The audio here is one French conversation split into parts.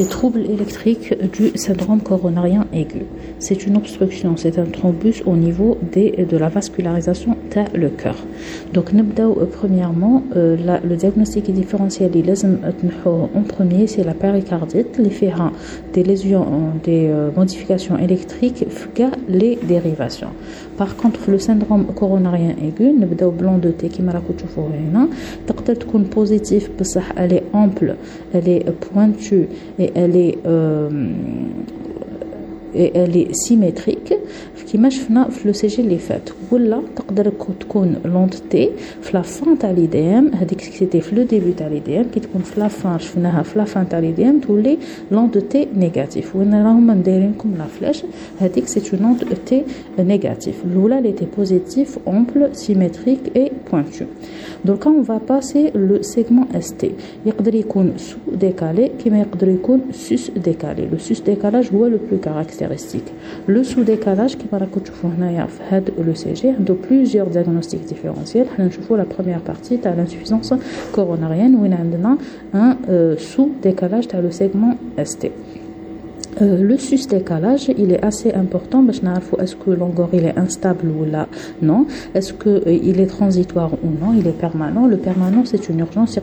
des troubles électriques du syndrome coronarien aigu. C'est une obstruction, c'est un thrombus au niveau des, de la vascularisation de le cœur. Donc, euh, premièrement, euh, le diagnostic différentiel, il est euh, en premier, c'est la péricardite, les féra, des lésions, des modifications électriques, les dérivations. Par contre, le syndrome coronarien aigu, nous blanc de thé qui m'a positif, elle est ample, elle est pointue et elle est euh, et elle est symétrique كيما شفنا في لو سي جي اللي فات ولا تقدر تكون لونتيتي في لا فان تاع لي دي ام هذيك سيتي في لو ديبي تاع لي دي ام كي تكون في لا فان شفناها في لا فان تاع لي دي ام تولي لونتيتي نيجاتيف وين راهم مدايرين لكم لا فلاش هذيك سي اون لونتيتي نيجاتيف الاولى اللي تي بوزيتيف امبل سيميتريك اي بوينتو دونك اون فا باسي لو سيغمون اس تي يقدر يكون سو ديكالي كيما يقدر يكون سوس ديكالي لو سوس ديكالاج هو لو بلو كاركتيرستيك لو سو ديكالاج كيما راكم تشوفوا هنايا في هاد لو سي جي عنده بلوزيور دياغنوستيك ديفيرونسيال حنا نشوفوا لا بروميير بارتي تاع لانسوفيزونس كوروناريان وين عندنا ان سو ديكالاج تاع لو سيغمون اس تي Euh, le sus décalage, il est assez important parce que est-ce que l'ongor est instable ou là? Non. Est-ce que euh, il est transitoire ou non? Il est permanent. Le permanent c'est une urgence.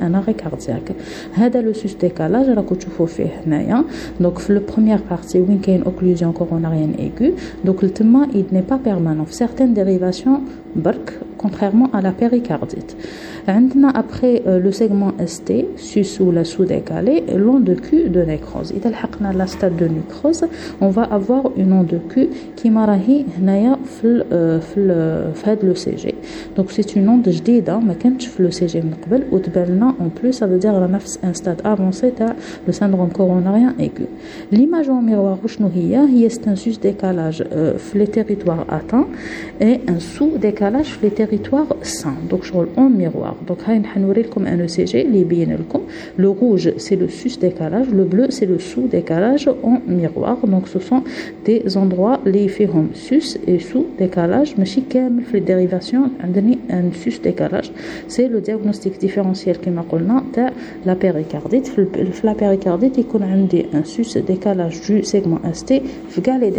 Un arrêt cardiaque. Le sus décalage là que tu faut faire hein. Donc le première partie où il y a une occlusion coronarienne aiguë, donc le tema il n'est pas permanent. Certaines dérivations barque contrairement à la péricardite. Après euh, le segment ST, sus ou la sous-décalée, l'onde de cul de nécrose. Et la stade de nécrose, on va avoir une onde de cul qui marahi hnaya fl le CG. Donc c'est une onde jdida, mais quand je le CG مقبل وتبالنا en plus ça veut dire a un stade avancé de le syndrome coronarien aigu. L'image en miroir c'est un sus-décalage euh, les territoires atteints et un sous-décalage les territoires sains. Donc je roule en miroir. Donc comme un ECG les bien le rouge c'est le sus-décalage, le bleu c'est le sous-décalage en miroir. Donc ce sont des endroits les feront sus et sous-décalage mais si les dérivations un sus-décalage c'est le diagnostic différentiel qui m'a la péricardite. La péricardite il un sus-décalage du segment ST les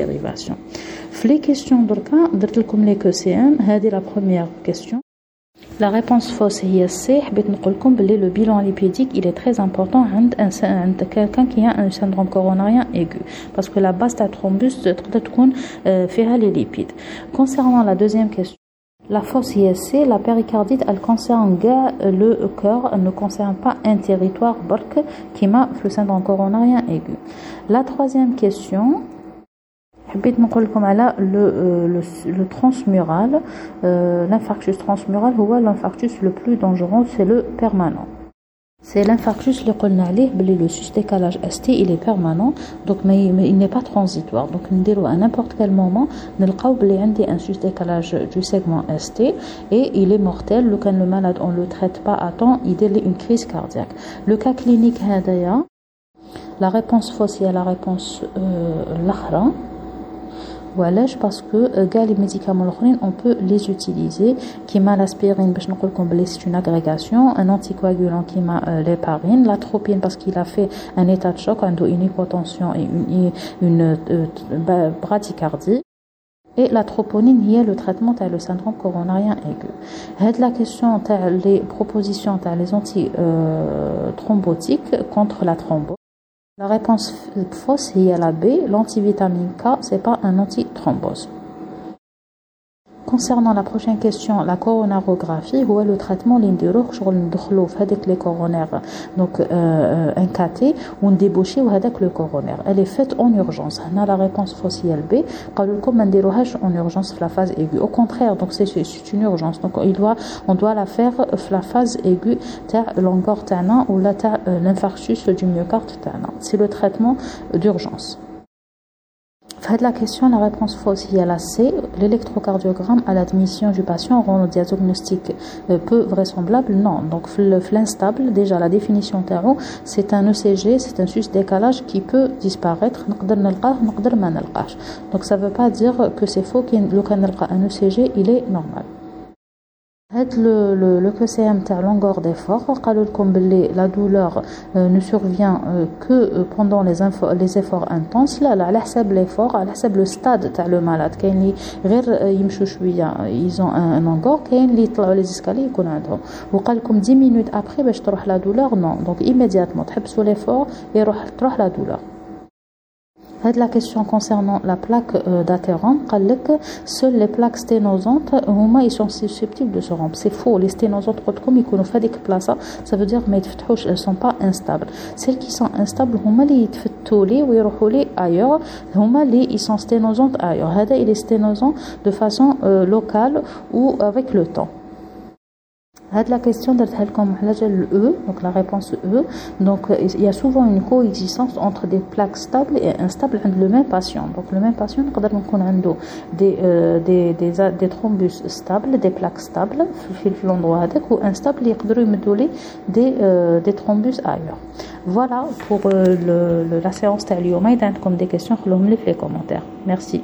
dérivations. Les questions دركا درت لكم لي كو سي ام هذه لا بروميير كيستيون La réponse fausse هي C حبيت نقول لكم بلي le bilan lipédique il est très important عند عند quelqu'un qui a un syndrome coronarien aigu parce que la base تاع thrombus تقدر تكون فيها les lipides. Concernant la deuxième question la fausse ISC, la péricardite, elle concerne le cœur, elle ne concerne pas un territoire qui m'a le syndrome coronarien aigu. La troisième question, حبيت نقول لكم على لو لو transmural l'infarctus transmural هو l'infarctus le plus dangereux c'est le permanent c'est l'infarctus اللي قلنا عليه بلي لو سوس décalage ST il est permanent donc mais, mais il n'est pas transitoire donc نديرو à n'importe quel moment نلقاو بلي عندي un sus décalage du segment ST et il est mortel لو كان le malade on le traite pas à temps يدير لي une crise cardiaque le cas clinique هذايا la réponse fausse هي la réponse الاخرى وعلاش باسكو كاع لي ميديكامون الاخرين اون بو لي زوتيليزي كيما لاسبيرين باش نقول لكم بلي سي اون اغريغاسيون ان انتي كواغولون كيما ليبارين لاتروبين باسكو il a fait un état de choc عنده une hypotension et une, une bradycardie et la troponine هي le traitement تاع le syndrome coronarien aigu. هاد la question تاع les propositions تاع les anti thrombotiques contre la thrombose la réponse fausse est la B. L'antivitamine K, c'est pas un antithrombose. Concernant la prochaine question, la coronarographie, où est le traitement l'indiro, avec les coronaires, donc euh, un caté ou un débouché ou avec le coronaire? Elle est faite en urgence. On a la réponse fossile B. Comme un en urgence la phase aiguë. Au contraire, donc c'est une urgence. Donc il doit, on doit la faire la phase aiguë, l'angor ou euh, l'infarctus du myocarde. C'est le traitement d'urgence. Question, la réponse fausse il y a la C. L'électrocardiogramme à l'admission du patient rend le diagnostic euh, peu vraisemblable Non. Donc, l'instable, déjà la définition tarot, c'est un ECG, c'est un sus-décalage qui peut disparaître. Donc, ça ne veut pas dire que c'est faux. Le un ECG, il est normal le, le, QCM تاع longueur d'effort قالوا لكم la douleur euh, ne survient euh, que euh, pendant les, les efforts intenses لا لا على حساب l'effort على حساب le stade تاع le malade كاين اللي غير يمشوا شويه ils ont un longueur كاين اللي يطلعوا les escaliers يكون عندهم وقال لكم 10 minutes après باش تروح la douleur non donc immédiatement تحبسوا l'effort يروح تروح la douleur la question concernant la plaque euh, d'adhérente seules les plaques sténosantes ils sont susceptibles de se rompre c'est faux les sténosantes comme ils connaissent des places ça veut dire mais elles sont pas instables celles qui sont instables هما اللي يتفتوا لي ويروحوا لي ailleurs هما اللي ils sont sténosantes ailleurs هذا il est sténosant de façon euh, locale ou avec le temps la question E, donc la réponse E. Donc il y a souvent une coexistence entre des plaques stables et instables le même patient. Donc le même patient, avons des, euh, des, thrombus stables, des plaques stables, ou instables, il y des, euh, thrombus ailleurs. Voilà pour euh, le, la séance y a des questions, les commentaires. Merci.